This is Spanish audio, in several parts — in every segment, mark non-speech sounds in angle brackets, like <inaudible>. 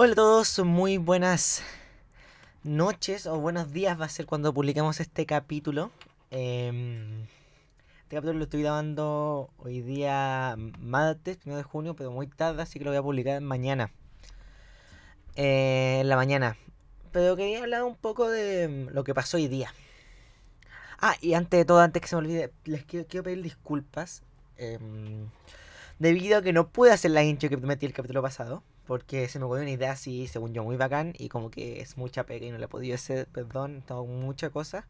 Hola a todos, muy buenas noches o buenos días va a ser cuando publiquemos este capítulo. Em, este capítulo lo estoy grabando hoy día martes, 1 de junio, pero muy tarde, así que lo voy a publicar mañana. Eh, en la mañana. Pero quería hablar un poco de lo que pasó hoy día. Ah, y antes de todo, antes que se me olvide, les quiero, pedir disculpas. em, debido a que no pude hacer la intro que metí el capítulo pasado. Porque se me ocurrió una idea así, según yo, muy bacán. Y como que es mucha pega y no la he podido hacer, perdón, tengo muchas cosas.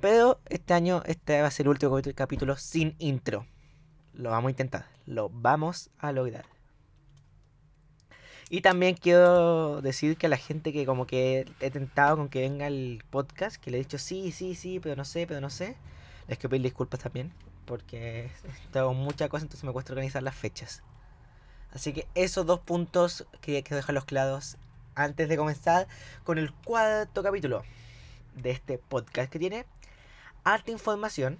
Pero este año, este va a ser el último capítulo sin intro. Lo vamos a intentar, lo vamos a lograr. Y también quiero decir que a la gente que como que he tentado con que venga el podcast, que le he dicho sí, sí, sí, pero no sé, pero no sé, les quiero pedir disculpas también, porque tengo muchas cosas, entonces me cuesta organizar las fechas. Así que esos dos puntos que quiero dejarlos claros antes de comenzar con el cuarto capítulo de este podcast que tiene harta información.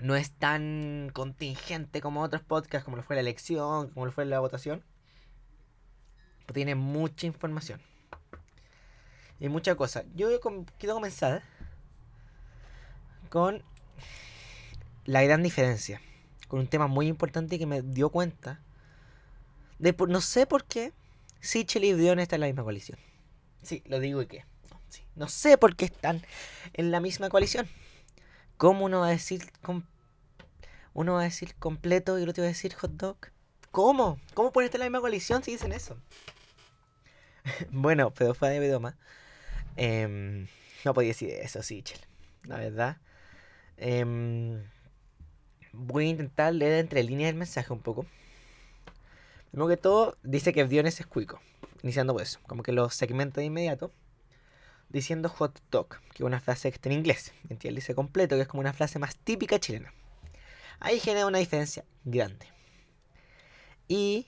No es tan contingente como otros podcasts, como lo fue la elección, como lo fue la votación. Pero tiene mucha información. Y mucha cosa. Yo quiero comenzar con la gran diferencia. Con un tema muy importante que me dio cuenta. De no sé por qué Sichel y Brion están en la misma coalición. Sí, lo digo y qué. No, sí. No sé por qué están en la misma coalición. ¿Cómo uno va a decir uno va a decir completo y el otro va a decir hot dog? ¿Cómo? ¿Cómo pueden estar en la misma coalición si dicen eso? <laughs> bueno, pero fue de broma. Em, no podía decir eso, Sichel. La verdad. Em, voy a intentar leer entre líneas el mensaje un poco. Primero que todo, dice que Briones es cuico. Iniciando por eso. Como que lo segmenta de inmediato. Diciendo hot dog, que es una frase que está en inglés. Mientras él dice completo, que es como una frase más típica chilena. Ahí genera una diferencia grande. Y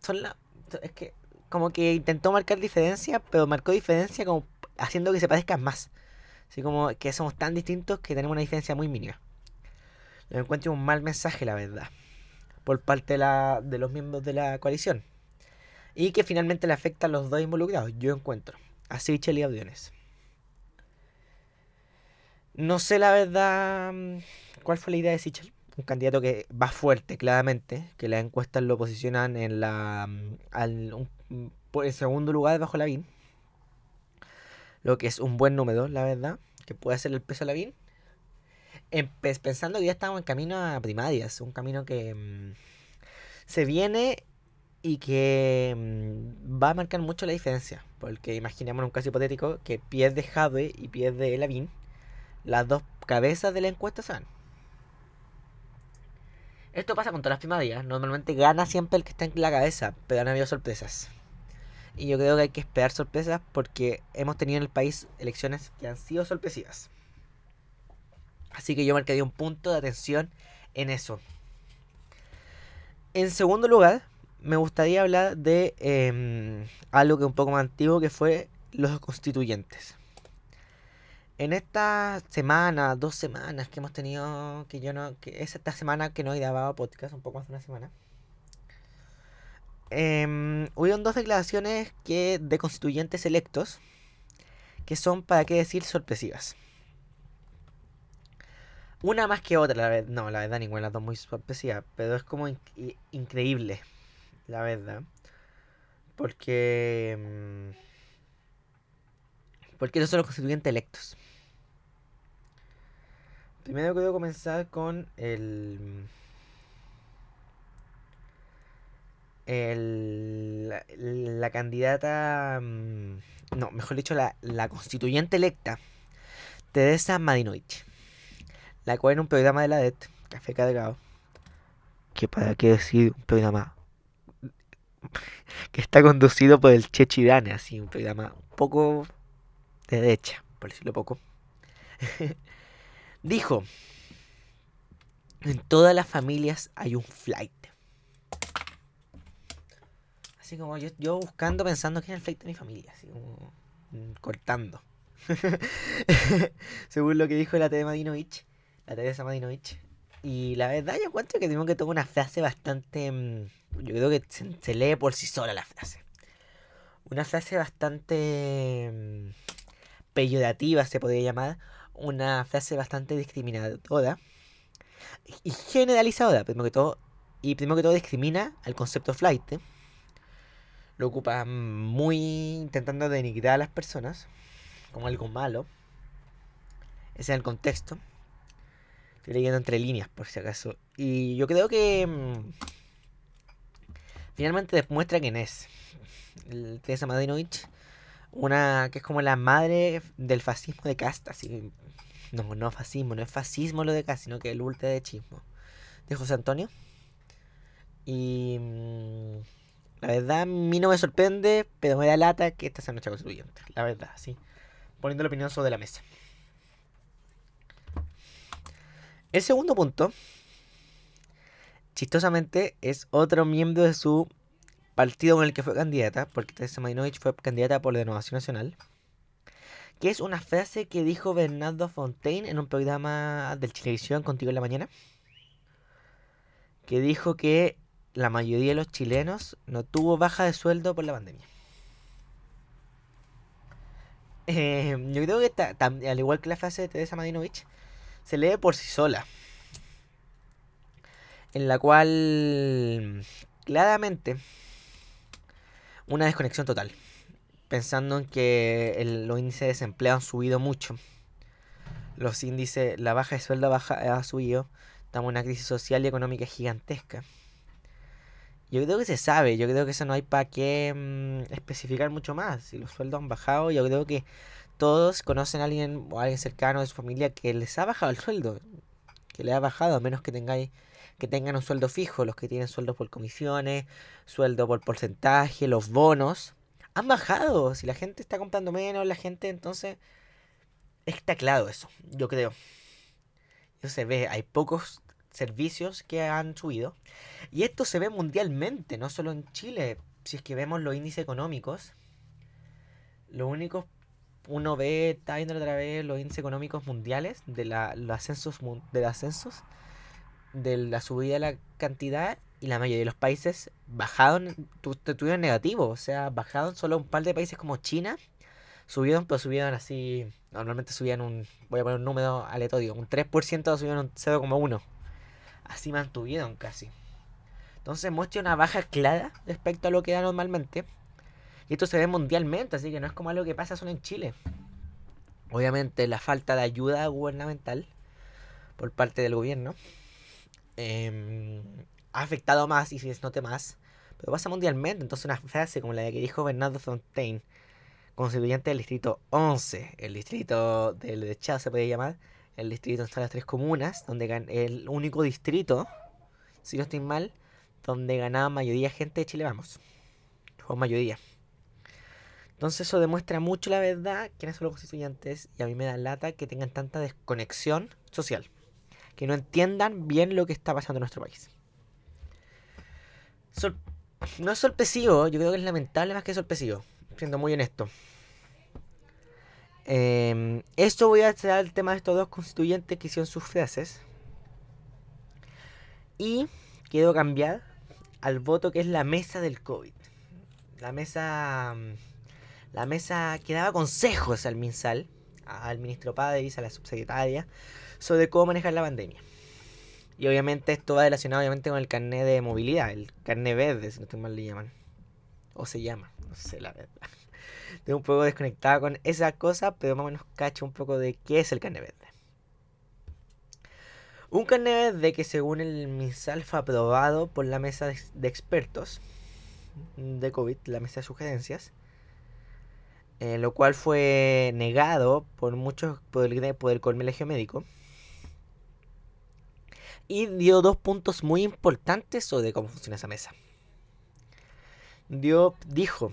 son la. Es que como que intentó marcar diferencia, pero marcó diferencia como haciendo que se parezcan más. Así como que somos tan distintos que tenemos una diferencia muy mínima. Lo encuentro un mal mensaje, la verdad. Por parte de, la, de los miembros de la coalición. Y que finalmente le afecta a los dos involucrados, yo encuentro. A Sichel y a. No sé la verdad mm, cuál fue la idea de Sichel. Un candidato que va fuerte, claramente. Que las encuestas lo posicionan en la mm, al, mm, por el segundo lugar bajo Lavín. Lo que es un buen número, la verdad. Que puede hacer el peso a Lavín. Empe- pensando que ya estamos en camino a primarias. Un camino que mm, se viene y que mm, va a marcar mucho la diferencia. Porque imaginemos un caso hipotético que pierde Jadwe y pierde Lavín. Las dos cabezas de la encuesta se van. Esto pasa con todas las primarias. Normalmente gana siempre el que está en la cabeza, pero han habido sorpresas. Y yo creo que hay que esperar sorpresas porque hemos tenido en el país elecciones que han sido sorpresivas. Así que yo marcaría un punto de atención en eso. En segundo lugar, me gustaría hablar de em, algo que es un poco más antiguo, que fue los constituyentes. En esta semana, dos semanas que hemos tenido, que yo no, que es esta semana que no he grabado podcast, un poco más de una semana. Eh, hubieron dos declaraciones que de constituyentes electos que son, para qué decir, sorpresivas. Una más que otra, la verdad. No, la verdad, ninguna de las dos muy sorpresiva. Pero es como increíble, la verdad. Porque. mm, Porque no son los constituyentes electos. Primero quiero comenzar con el. el la, la candidata. mm, No, mejor dicho, la, la constituyente electa, Teresa Marinovich. La cual en un programa de la DET, Café Cargado. Que para qué decir, un programa que está conducido por el Chechi Dane, así, un programa un poco de derecha, por decirlo poco. <laughs> Dijo: En todas las familias hay un flight. Así como yo, yo buscando, pensando que era el flight de mi familia, así como mm, cortando. <laughs> Según lo que dijo la Teresa Madinovich, la Teresa Madinovich. Y la verdad yo encuentro que tengo que tomar una frase bastante... mm, Yo creo que se, se lee por sí sola la frase. una frase bastante mm, peyorativa, se podría llamar, una frase bastante discriminadora y generalizadora, primero que todo, y primero que todo discrimina al concepto flight. ¿eh? Lo ocupa muy intentando denigrar a las personas como algo malo. Ese es el contexto. Leyendo entre líneas, por si acaso. Y yo creo que mm, finalmente demuestra quién es. Teresa Madinovich, una que es como la madre del fascismo de casta, así. No, no fascismo, no es fascismo lo de casta, sino que el ultra de chismo. De José Antonio. Y mm, la verdad, a mí no me sorprende, pero me da lata que esta sea nuestra constituyente. La verdad, sí. Poniendo la opinión sobre la mesa. El segundo punto, chistosamente, es otro miembro de su partido con el que fue candidata, porque Teresa Marinovich fue candidata por la Renovación Nacional, que es una frase que dijo Bernardo Fontaine en un programa del Televisión Contigo en la Mañana, que dijo que la mayoría de los chilenos no tuvo baja de sueldo por la pandemia. Eh, yo creo que al igual que la frase de Teresa Marinovich, se lee por sí sola. En la cual claramente una desconexión total. Pensando en que los índices de desempleo han subido mucho. Los índices, la baja de sueldo baja, ha subido. Estamos en una crisis social y económica gigantesca. Yo creo que se sabe, yo creo que eso no hay para qué mm, especificar mucho más. Si los sueldos han bajado, yo creo que todos conocen a alguien o a alguien cercano de su familia que les ha bajado el sueldo, que le ha bajado, a menos que tengáis que tengan un sueldo fijo, los que tienen sueldos por comisiones, sueldo por porcentaje, los bonos, han bajado. Si la gente está comprando menos, la gente entonces está claro eso, yo creo. Eso se ve, hay pocos servicios que han subido. Y esto se ve mundialmente, no solo en Chile. Si es que vemos los índices económicos, los únicos uno ve, está viendo otra vez los índices económicos mundiales de la, los ascensos de ascensos, de la subida de la cantidad y la mayoría de los países bajaron, tuvieron negativo, o sea, bajaron solo un par de países como China, subieron, pero subieron así, normalmente subían un, voy a poner un número aleatorio, un 3% subieron un 0,1, así mantuvieron casi. Entonces muestra una baja clara respecto a lo que da normalmente. Y esto se ve mundialmente, así que no es como algo que pasa solo en Chile. Obviamente la falta de ayuda gubernamental por parte del gobierno em, ha afectado más y si es note más. Pero pasa mundialmente. Entonces una frase como la que dijo Bernardo Fontaine, constituyente del distrito 11, el distrito del Dechado se puede llamar, el distrito están las tres comunas, donde el único distrito, si no estoy mal, donde ganaba mayoría gente de Chile, vamos. Fue mayoría. Entonces eso demuestra mucho la verdad quiénes son los constituyentes y a mí me da lata que tengan tanta desconexión social, que no entiendan bien lo que está pasando en nuestro país. no es sorpresivo, yo creo que es lamentable más que sorpresivo, siendo muy honesto. Eh, esto voy a hacer el tema de estos dos constituyentes que hicieron sus frases. Y quiero cambiar al voto que es la mesa del COVID. La mesa la mesa que daba consejos al MinSal, al ministro Padres, a la subsecretaria, sobre cómo manejar la pandemia. Y obviamente esto va relacionado obviamente con el carnet de movilidad, el carnet verde, si no estoy mal le llaman. O se llama, no sé la verdad. Estoy un poco desconectada con esa cosa, pero más o menos cacho un poco de qué es el carnet verde. Un carnet verde que según el MinSal fue aprobado por la mesa de expertos de COVID, la mesa de sugerencias, eh, lo cual fue negado por muchos por el, por el Colegio Médico. Y dio dos puntos muy importantes sobre cómo funciona esa mesa. Dio, dijo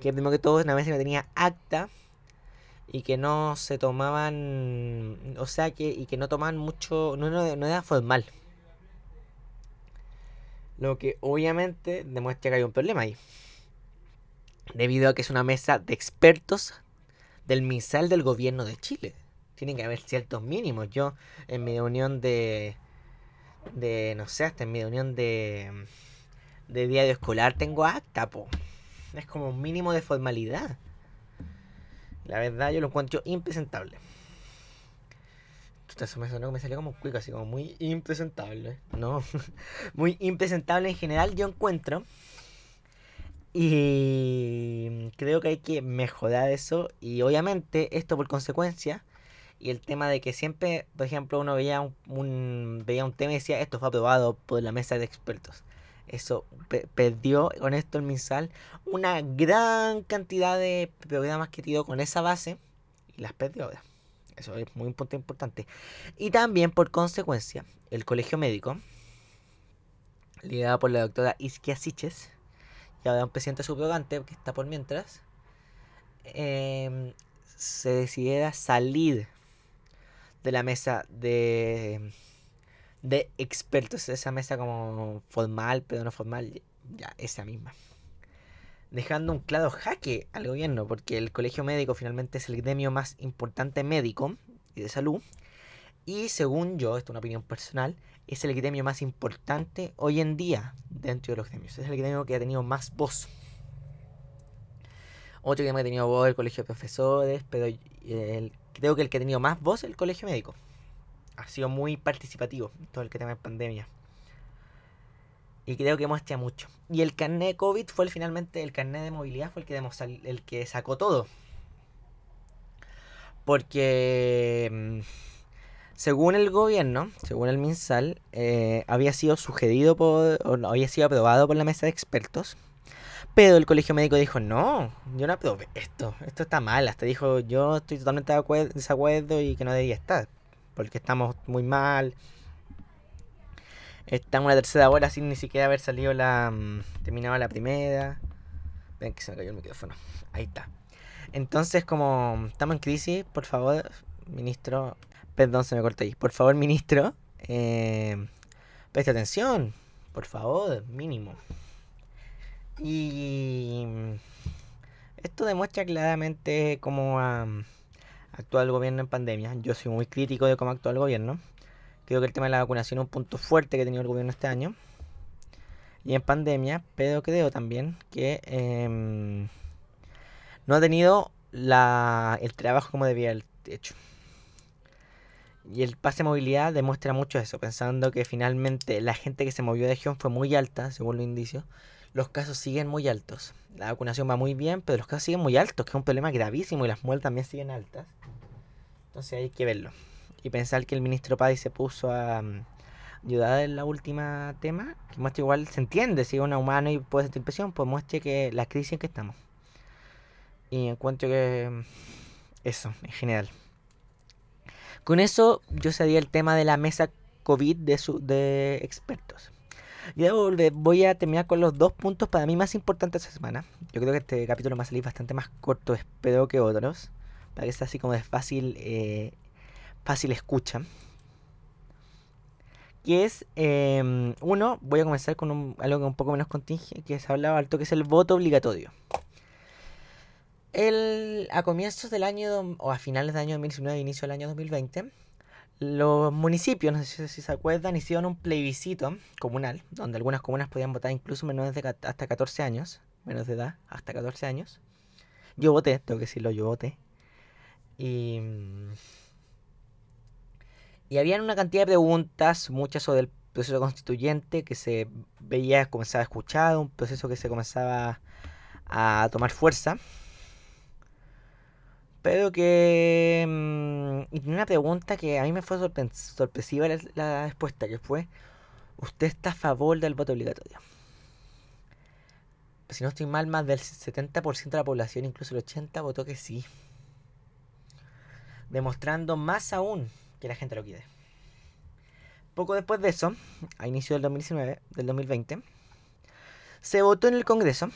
que primero que todo una mesa no tenía acta y que no se tomaban, o sea que, y que no tomaban mucho, no, no, no era formal. Lo que obviamente demuestra que hay un problema ahí debido a que es una mesa de expertos del MISAL del gobierno de Chile. Tienen que haber ciertos mínimos. Yo en mi reunión de, de no sé, hasta en mi reunión de, de diario escolar tengo acta, po. Es como un mínimo de formalidad. La verdad yo lo encuentro impresentable. Eso me sonó me salió como cuico, así como muy impresentable. No, <laughs> muy impresentable en general yo encuentro. Y creo que hay que mejorar eso. Y obviamente esto por consecuencia. Y el tema de que siempre, por ejemplo, uno veía un, veía un tema y decía, esto fue aprobado por la mesa de expertos. Eso perdió con esto el MinSal una gran cantidad de programas que tiró con esa base y las perdió ahora. Eso es muy importante. Y también, por consecuencia, el colegio médico, liderado por la doctora Isquia Siches, y ahora un presidente subrogante que está por mientras, em, se decidiera salir de la mesa de, de expertos, esa mesa como formal, pero no formal, ya, esa misma dejando un claro jaque al gobierno, porque el colegio médico finalmente es el gremio más importante médico y de salud. Y según yo, esto es una opinión personal, es el gremio más importante hoy en día dentro de los gremios. Es el gremio que ha tenido más voz. Otro gremio que ha tenido voz el colegio de profesores, pero creo que el que ha tenido más voz es el colegio médico. Ha sido muy participativo todo el tema de pandemia. Y creo que muestra mucho. Y el carnet de COVID fue el, finalmente, el carnet de movilidad fue el que, el que sacó todo. Porque mm, según el gobierno, según el MinSal, eh, había sido sugerido por, o no, había sido aprobado por la mesa de expertos. Pero el colegio médico dijo, no, yo no aprobé esto, esto está mal. Hasta dijo, yo estoy totalmente de desacuerdo y que no debía estar. Porque estamos muy mal, Estamos en la tercera hora sin ni siquiera haber salido la. Mm, terminaba la primera. Ven que se me cayó el micrófono. Ahí está. Entonces, como estamos en crisis, por favor, ministro. Perdón, se me cortó ahí. Por favor, ministro. Eh, preste atención. Por favor, mínimo. Y. Esto demuestra claramente cómo ha actuado el gobierno en pandemia. Yo soy muy crítico de cómo actúa el gobierno. Creo que el tema de la vacunación es un punto fuerte que ha tenido el gobierno este año. Y en pandemia, pero creo también que em, no ha tenido el trabajo como debía haber hecho. Y el pase de movilidad demuestra mucho eso, pensando que finalmente la gente que se movió de región fue muy alta, según los indicios. Los casos siguen muy altos. La vacunación va muy bien, pero los casos siguen muy altos, que es un problema gravísimo y las muertes también siguen altas. Entonces hay que verlo y pensar que el ministro Padi se puso a mm, ayudar en la última tema, que muestra igual, se entiende, si es un humano y puede sentir presión, pues muestre que la crisis en que estamos. Y encuentro que mm, eso, en general. Con eso yo sabía el tema de la mesa COVID de, su, de expertos. Y voy a terminar con los dos puntos para mí más importantes esta semana. Yo creo que este capítulo va a salir bastante más corto, espero que otros. Para que sea así como de fácil eh, fácil escucha. Que es, em, uno, voy a comenzar con algo que un poco menos contingente, que se hablaba alto, que es el voto obligatorio. El, a comienzos del año, o a finales del año 2019, inicio del año 2020, los municipios, no sé si se acuerdan, hicieron un plebiscito comunal, donde algunas comunas podían votar incluso menores de hasta 14 años, menos de edad, hasta 14 años. Yo voté, tengo que decirlo, yo voté. Y y habían una cantidad de preguntas, muchas sobre el proceso constituyente que se veía, comenzaba a escuchar, un proceso que se comenzaba a tomar fuerza. Pero que... Mm, y una pregunta que a mí me fue sorpresiva la, respuesta, que fue, ¿usted está a favor del voto obligatorio? Si no estoy mal, más del 70% de la población, incluso el 80%, votó que sí. Demostrando más aún que la gente lo quiere. Poco después de eso, a inicio del 2019, del 2020, se votó en el Congreso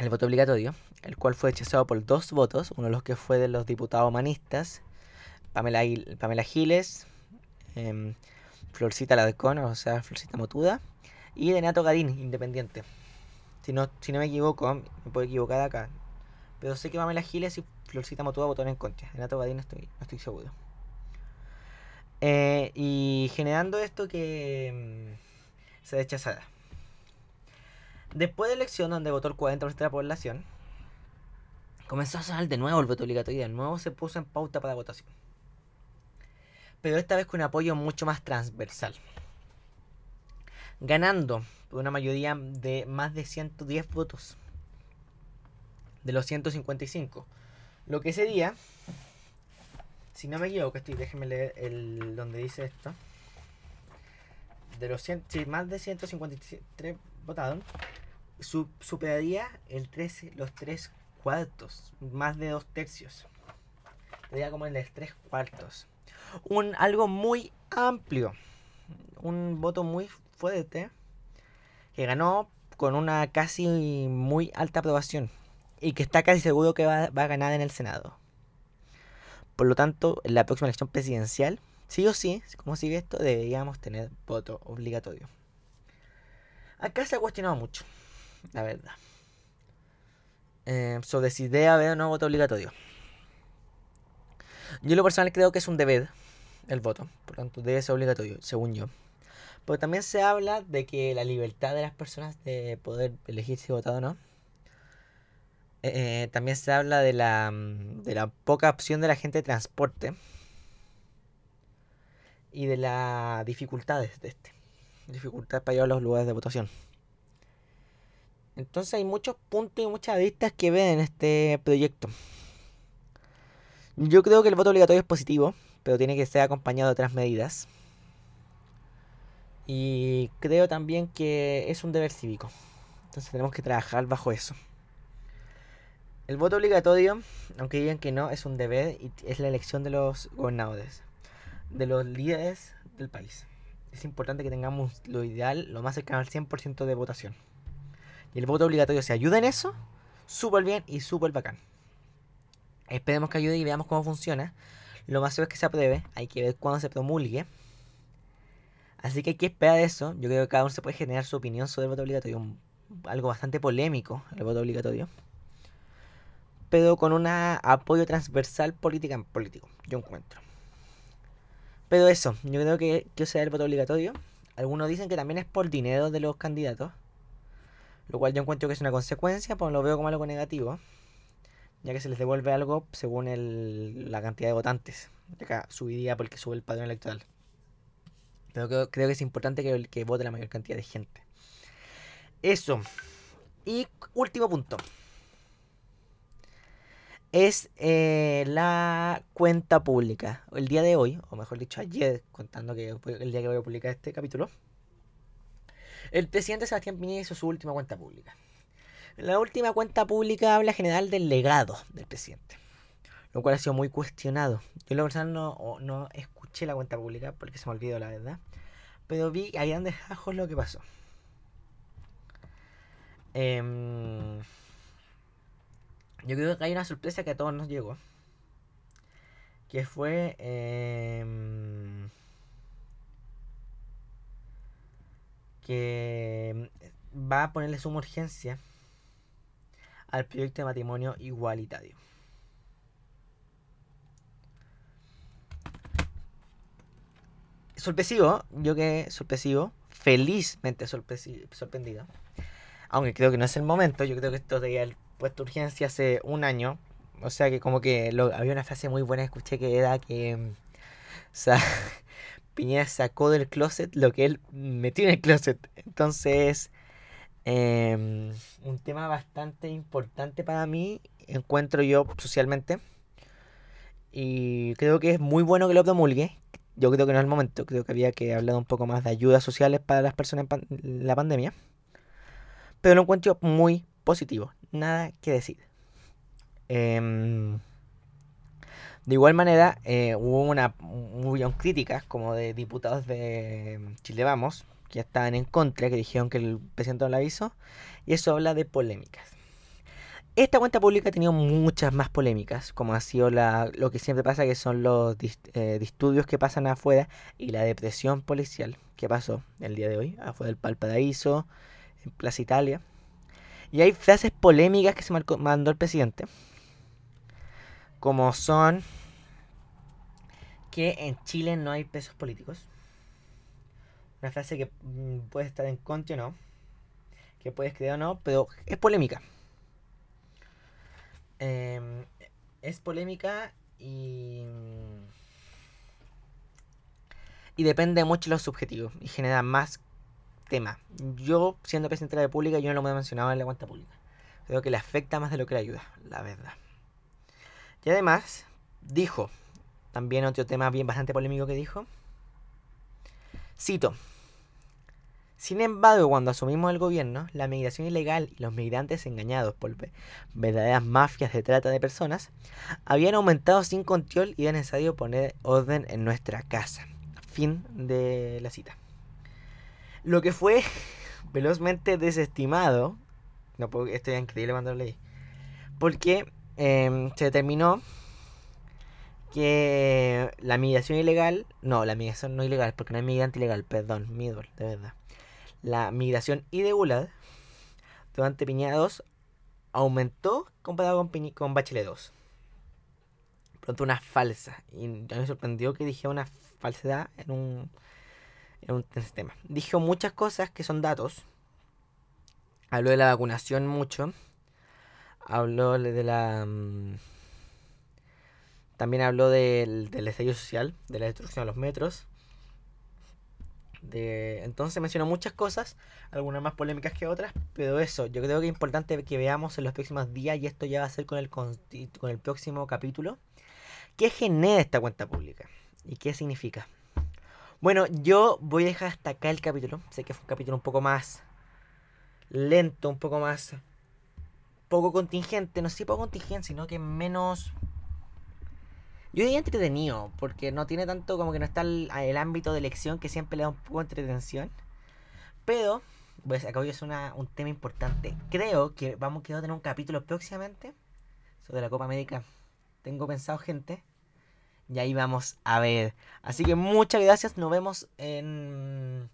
el voto obligatorio, el cual fue rechazado por dos votos, uno de los que fue de los diputados humanistas, Pamela, Pamela Giles, eh, Florcita Ladcón, o sea, Florcita Motuda, y de Nato Gadín, independiente. Si no, si no me equivoco, me puedo equivocar acá. Pero sé que Pamela Giles y Florcita Motuda votaron en contra. De Nato Gadín estoy, no estoy seguro. Eh, y generando esto que mm, se rechazara. Después de la elección donde votó el 40% de la población, comenzó a sonar de nuevo el voto obligatorio de nuevo se puso en pauta para votación. Pero esta vez con un apoyo mucho más transversal. Ganando por una mayoría de más de 110 votos de los 155. Lo que sería, si no me equivoco, estoy, déjenme leer el donde dice esto. De los 100, si más de 153 superaría el 13, los 3 cuartos, más de 2 tercios. Sería como el de 3 cuartos. Un, algo muy amplio. Un voto muy fuerte que ganó con una casi muy alta aprobación y que está casi seguro que va, a ganar en el Senado. Por lo tanto, en la próxima elección presidencial, sí o sí, como sigue esto, deberíamos tener voto obligatorio. Acá se ha cuestionado mucho, la verdad, eh, sobre si debe haber o no voto obligatorio. Yo lo personal creo que es un deber el voto, por lo tanto debe ser obligatorio, según yo. Pero también se habla de que la libertad de las personas de poder elegir si votar o no eh, también se habla de la, mm, de la poca opción de la gente de transporte y de las dificultades de este. Dificultad para llegar a los lugares de votación. Entonces hay muchos puntos y muchas vistas que ven en este proyecto. Yo creo que el voto obligatorio es positivo, pero tiene que ser acompañado de otras medidas. Y creo también que es un deber cívico. Entonces tenemos que trabajar bajo eso. El voto obligatorio, aunque digan que no, es un deber y es la elección de los gobernadores, de los líderes del país. Es importante que tengamos lo ideal, lo más cercano al 100% de votación. Y el voto obligatorio, si ayuda en eso, súper bien y súper bacán. Esperemos que ayude y veamos cómo funciona. Lo más seguro es que se apruebe, hay que ver cuándo se promulgue. Así que hay que esperar eso. Yo creo que cada uno se puede generar su opinión sobre el voto obligatorio. algo bastante polémico, el voto obligatorio pero con un apoyo transversal política en político, yo encuentro. Pero eso, yo creo que, que sea el voto obligatorio. Algunos dicen que también es por dinero de los candidatos, lo cual yo encuentro que es una consecuencia, pues lo veo como algo negativo, ya que se les devuelve algo según el, la cantidad de votantes. Acá subiría porque sube el padrón electoral. Pero creo, que es importante que, que vote la mayor cantidad de gente. Eso. Y último punto es eh, la cuenta pública. El día de hoy, o mejor dicho ayer, contando que el día que voy a publicar este capítulo, el presidente Sebastián Piñera hizo su última cuenta pública. La última cuenta pública habla general del legado del presidente, lo cual ha sido muy cuestionado. Yo la verdad no, no escuché la cuenta pública porque se me olvidó la verdad, pero vi a grandes rasgos lo que pasó. Eh, yo creo que hay una sorpresa que a todos nos llegó. Que fue... Em, que va a ponerle suma urgencia al proyecto de matrimonio igualitario. Sorpresivo, yo que sorpresivo, felizmente sorprendido. Aunque creo que no es el momento, yo creo que esto debería puesto urgencia hace un año. O sea que como que había una frase muy buena que escuché que era que mm, <laughs> Piñera sacó del closet lo que él metió en el closet. Entonces, em, un tema bastante importante para mí, encuentro yo socialmente. Y creo que es muy bueno que lo promulgue. Yo creo que no es el momento, creo que había que hablar un poco más de ayudas sociales para las personas en la pandemia. Pero lo encuentro muy positivo nada que decir. Em, de igual manera, eh, hubo una muy críticas como de diputados de Chile Vamos, que estaban en contra, que dijeron que el presidente no lo avisó, y eso habla de polémicas. Esta cuenta pública ha tenido muchas más polémicas, como ha sido la, lo que siempre pasa, que son los eh, disturbios que pasan afuera y la depresión policial que pasó el día de hoy, afuera del Palparaíso, en Plaza Italia. Y hay frases polémicas que se mandó el presidente. Como son que en Chile no hay presos políticos. Una frase que mm, puede estar en contra o no. que puedes creer o no, pero es polémica. Em, es polémica y. Y depende mucho de los subjetivos y genera más tema. Yo, siendo presidente de la República, yo no lo he mencionado en la cuenta pública. Creo que le afecta más de lo que le ayuda, la verdad. Y además, dijo, también otro tema bien bastante polémico que dijo. Cito. Sin embargo, cuando asumimos el gobierno, la migración ilegal y los migrantes engañados por verdaderas mafias de trata de personas habían aumentado sin control y era necesario poner orden en nuestra casa. Fin de la cita. Lo que fue <laughs> velozmente desestimado, no puedo, esto es increíble cuando lo leí, porque em, se determinó que la migración ilegal, no, la migración no ilegal, porque no hay migrante ilegal, perdón, middle, de verdad. La migración irregular durante Piñera 2 aumentó comparado con, con Bachelet 2. Pronto una falsa. Y me sorprendió que dije una falsedad en un, en un tema. Dijo muchas cosas que son datos. Habló de la vacunación mucho. Habló de la... Mm, también habló del, del estallido social, de la destrucción de los metros. De, entonces mencionó muchas cosas, algunas más polémicas que otras, pero eso, yo creo que es importante que veamos en los próximos días, y esto ya va a ser con el, con el próximo capítulo, qué genera esta cuenta pública y qué significa. Bueno, yo voy a dejar hasta acá el capítulo, sé que fue un capítulo un poco más lento, un poco más poco contingente, no sé si poco contingente, sino que menos yo diría entretenido, porque no tiene tanto como que no está el, ámbito de elección que siempre le da un poco de entretención. Pero, pues acá hoy es una, un tema importante. Creo que vamos a tener un capítulo próximamente sobre la Copa América. Tengo pensado, gente. Y ahí vamos a ver. Así que muchas gracias. Nos vemos en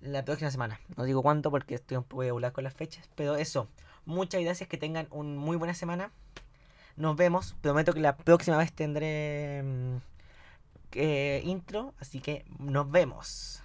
la próxima semana. No digo cuánto porque estoy un poco regular con las fechas. Pero eso. Muchas gracias. Que tengan una muy buena semana. Nos vemos. Prometo que la próxima vez tendré mm, eh, intro. Así que nos vemos.